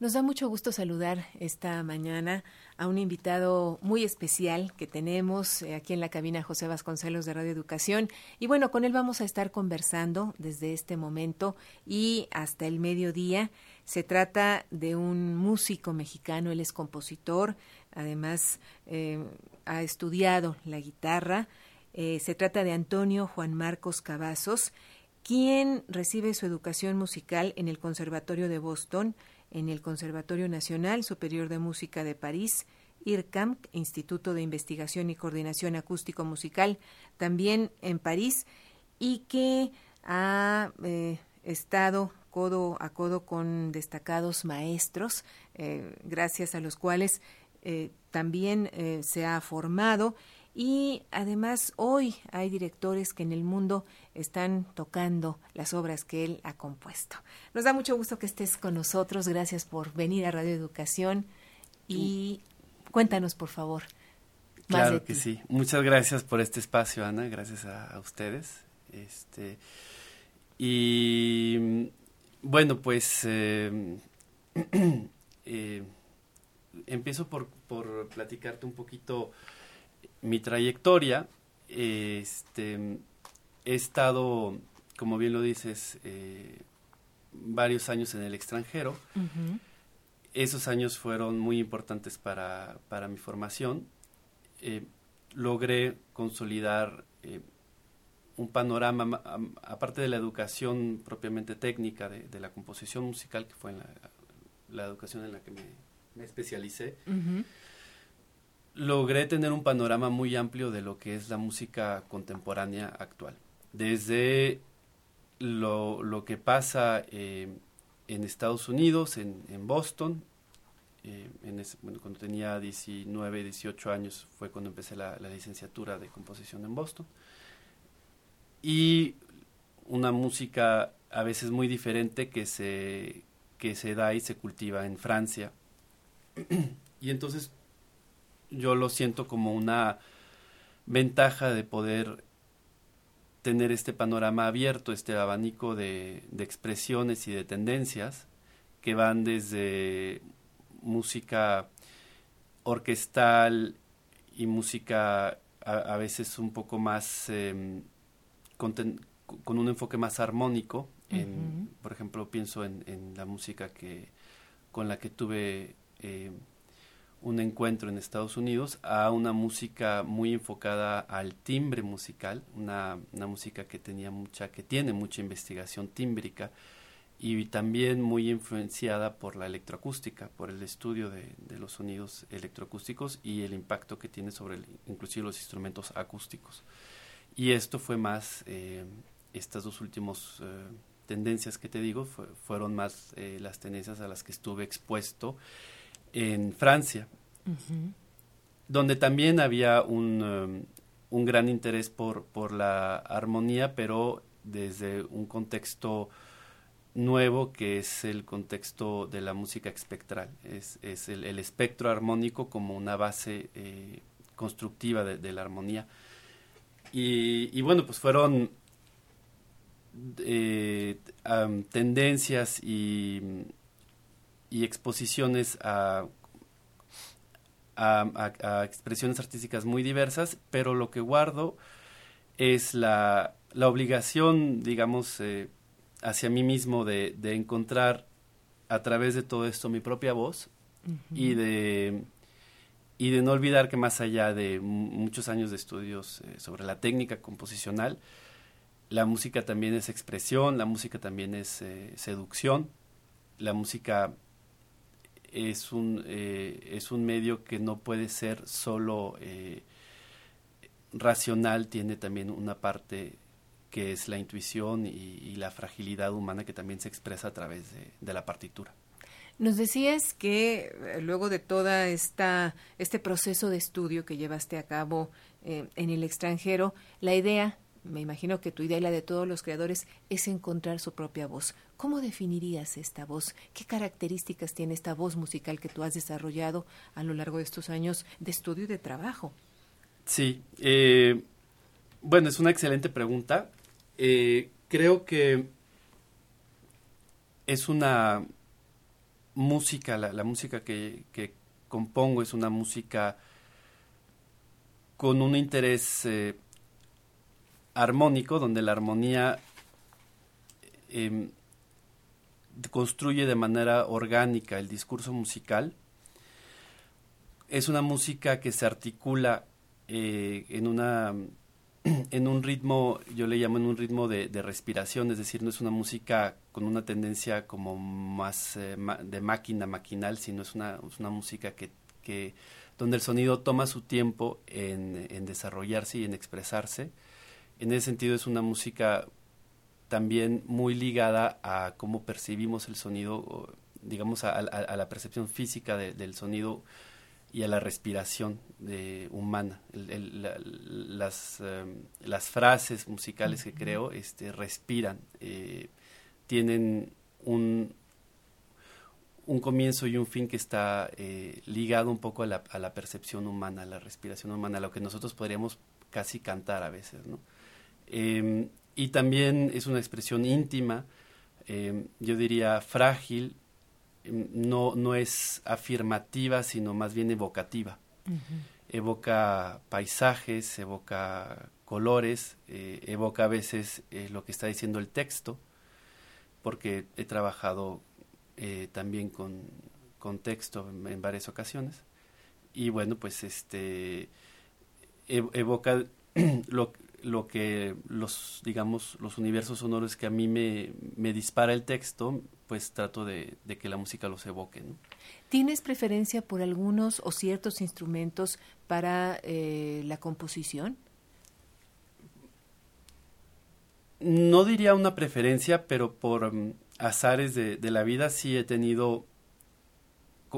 Nos da mucho gusto saludar esta mañana a un invitado muy especial que tenemos eh, aquí en la cabina José Vasconcelos de Radio Educación. Y bueno, con él vamos a estar conversando desde este momento y hasta el mediodía. Se trata de un músico mexicano, él es compositor, además eh, ha estudiado la guitarra. Eh, se trata de Antonio Juan Marcos Cavazos, quien recibe su educación musical en el Conservatorio de Boston, en el Conservatorio Nacional Superior de Música de París, IRCAM, Instituto de Investigación y Coordinación Acústico Musical, también en París, y que ha eh, estado codo a codo con destacados maestros, eh, gracias a los cuales eh, también se ha formado y además hoy hay directores que en el mundo están tocando las obras que él ha compuesto. Nos da mucho gusto que estés con nosotros. Gracias por venir a Radio Educación y cuéntanos, por favor. claro que sí. Muchas gracias por este espacio, Ana. Gracias a, ustedes. Este y bueno, pues eh, eh, empiezo por, por platicarte un poquito mi trayectoria, este, he estado, como bien lo dices, eh, varios años en el extranjero. Esos años fueron muy importantes para, para mi formación. Eh, logré consolidar eh, un panorama, aparte de la educación propiamente técnica de, la composición musical, que fue la, educación en la que me, especialicé logré tener un panorama muy amplio de lo que es la música contemporánea actual. Desde lo, lo que pasa eh, en Estados Unidos, en, en Boston, eh, cuando tenía 19, 18 años fue cuando empecé la, la, licenciatura de composición en Boston. Y una música a veces muy diferente que se, que se da y se cultiva en Francia. y entonces yo lo siento como una ventaja de poder tener este panorama abierto, este abanico de, expresiones y de tendencias que van desde música orquestal y música a, veces un poco más em, con, un enfoque más armónico. Por ejemplo, pienso en, la música que con la que tuve eh, un encuentro en Estados Unidos a una música muy enfocada al timbre musical, una, música que tenía mucha, que tiene mucha investigación tímbrica y también muy influenciada por la electroacústica, por el estudio de, los sonidos electroacústicos y el impacto que tiene sobre inclusive los instrumentos acústicos. Y esto fue más, eh, estas dos últimas eh, tendencias que te digo, fueron más eh, las tendencias a las que estuve expuesto en Francia, donde también había un, um, un gran interés por, por la armonía, pero desde un contexto nuevo que es el contexto de la música espectral, es, es el, espectro armónico como una base eh, constructiva de, la armonía. Y, y, bueno, pues fueron eh, tendencias y y exposiciones a, a, expresiones artísticas muy diversas, pero lo que guardo es la, la obligación, digamos, eh, hacia mí mismo de, de, encontrar a través de todo esto mi propia voz y de y de no olvidar que más allá de muchos años de estudios eh, sobre la técnica composicional, la música también es expresión, la música también es eh, seducción, la música es un, eh, es un medio que no puede ser solo eh, racional, tiene también una parte que es la intuición y, la fragilidad humana que también se expresa a través de, la partitura. Nos decías que eh, luego de toda esta este proceso de estudio que llevaste a cabo en el extranjero, la idea me imagino que tu idea y la de todos los creadores es encontrar su propia voz. ¿Cómo definirías esta voz? ¿Qué características tiene esta voz musical que tú has desarrollado a lo largo de estos años de estudio y de trabajo? Sí, eh, bueno, es una excelente pregunta. Eh, creo que es una música, la, música que, compongo es una música con un interés eh, armónico, donde la armonía em, construye de manera orgánica el discurso musical. Es una música que se articula eh, en una en un ritmo, yo le llamo en un ritmo de, respiración, es decir, no es una música con una tendencia como más eh, de máquina maquinal, sino es una, una música que, que, donde el sonido toma su tiempo en, en, desarrollarse y en expresarse. En ese sentido es una música también muy ligada a cómo percibimos el sonido, digamos, a, la percepción física del sonido y a la respiración de, humana. las, em, las frases musicales que creo este, respiran, eh, tienen un, un comienzo y un fin que está eh, ligado un poco a la, a la, percepción humana, a la respiración humana, a lo que nosotros podríamos casi cantar a veces. ¿no? Em, y también es una expresión íntima, em, yo diría frágil, no, no es afirmativa, sino más bien evocativa. Evoca paisajes, evoca colores, eh, evoca a veces eh, lo que está diciendo el texto, porque he trabajado eh, también con, con texto en, varias ocasiones. Y bueno, pues este evoca lo, lo que los, digamos, los universos sonoros que a mí me, me dispara el texto, pues trato de, que la música los evoque. ¿Tienes preferencia por algunos o ciertos instrumentos para eh, la composición? No diría una preferencia, pero por mm, azares de, la vida sí he tenido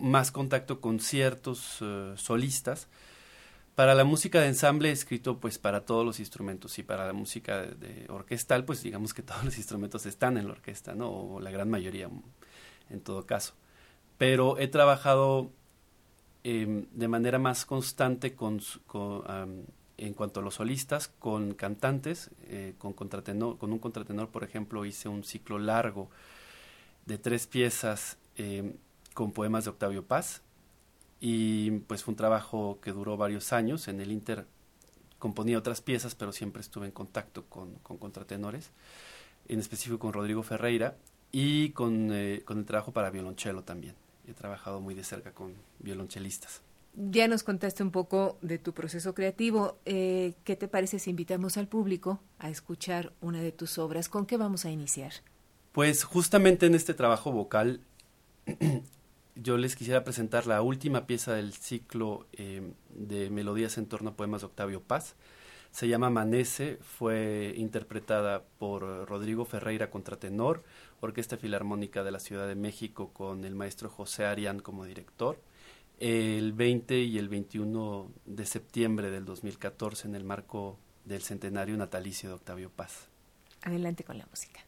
más contacto con ciertos eh, solistas para la música de ensamble he escrito pues para todos los instrumentos y para la música de, orquestal pues digamos que todos los instrumentos están en la orquesta, ¿no? O la gran mayoría en todo caso. Pero he trabajado em, de manera más constante con, en cuanto a los solistas, con cantantes, eh, con, contratenor, con un contratenor, por ejemplo, hice un ciclo largo de tres piezas em, con poemas de Octavio Paz y pues fue un trabajo que duró varios años. En el Inter componía otras piezas, pero siempre estuve en contacto con, contratenores, en específico con Rodrigo Ferreira y con, eh, con el trabajo para violonchelo también. He trabajado muy de cerca con violonchelistas. Ya nos contaste un poco de tu proceso creativo. Eh, ¿Qué te parece si invitamos al público a escuchar una de tus obras? ¿Con qué vamos a iniciar? Pues justamente en este trabajo vocal yo les quisiera presentar la última pieza del ciclo eh, de melodías en torno a poemas de Octavio Paz. Se llama Amanece, fue interpretada por Rodrigo Ferreira contratenor, Orquesta Filarmónica de la Ciudad de México con el maestro José Arián como director, el 20 y el 21 de septiembre del 2014 en el marco del centenario natalicio de Octavio Paz. Adelante con la música.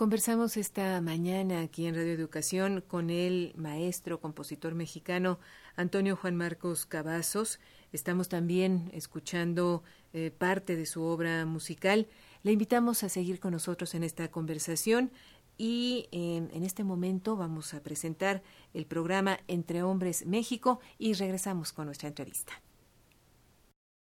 Conversamos esta mañana aquí en Radio Educación con el maestro, compositor mexicano Antonio Juan Marcos Cavazos. Estamos también escuchando eh, parte de su obra musical. Le invitamos a seguir con nosotros en esta conversación y eh, en este momento vamos a presentar el programa Entre Hombres México y regresamos con nuestra entrevista.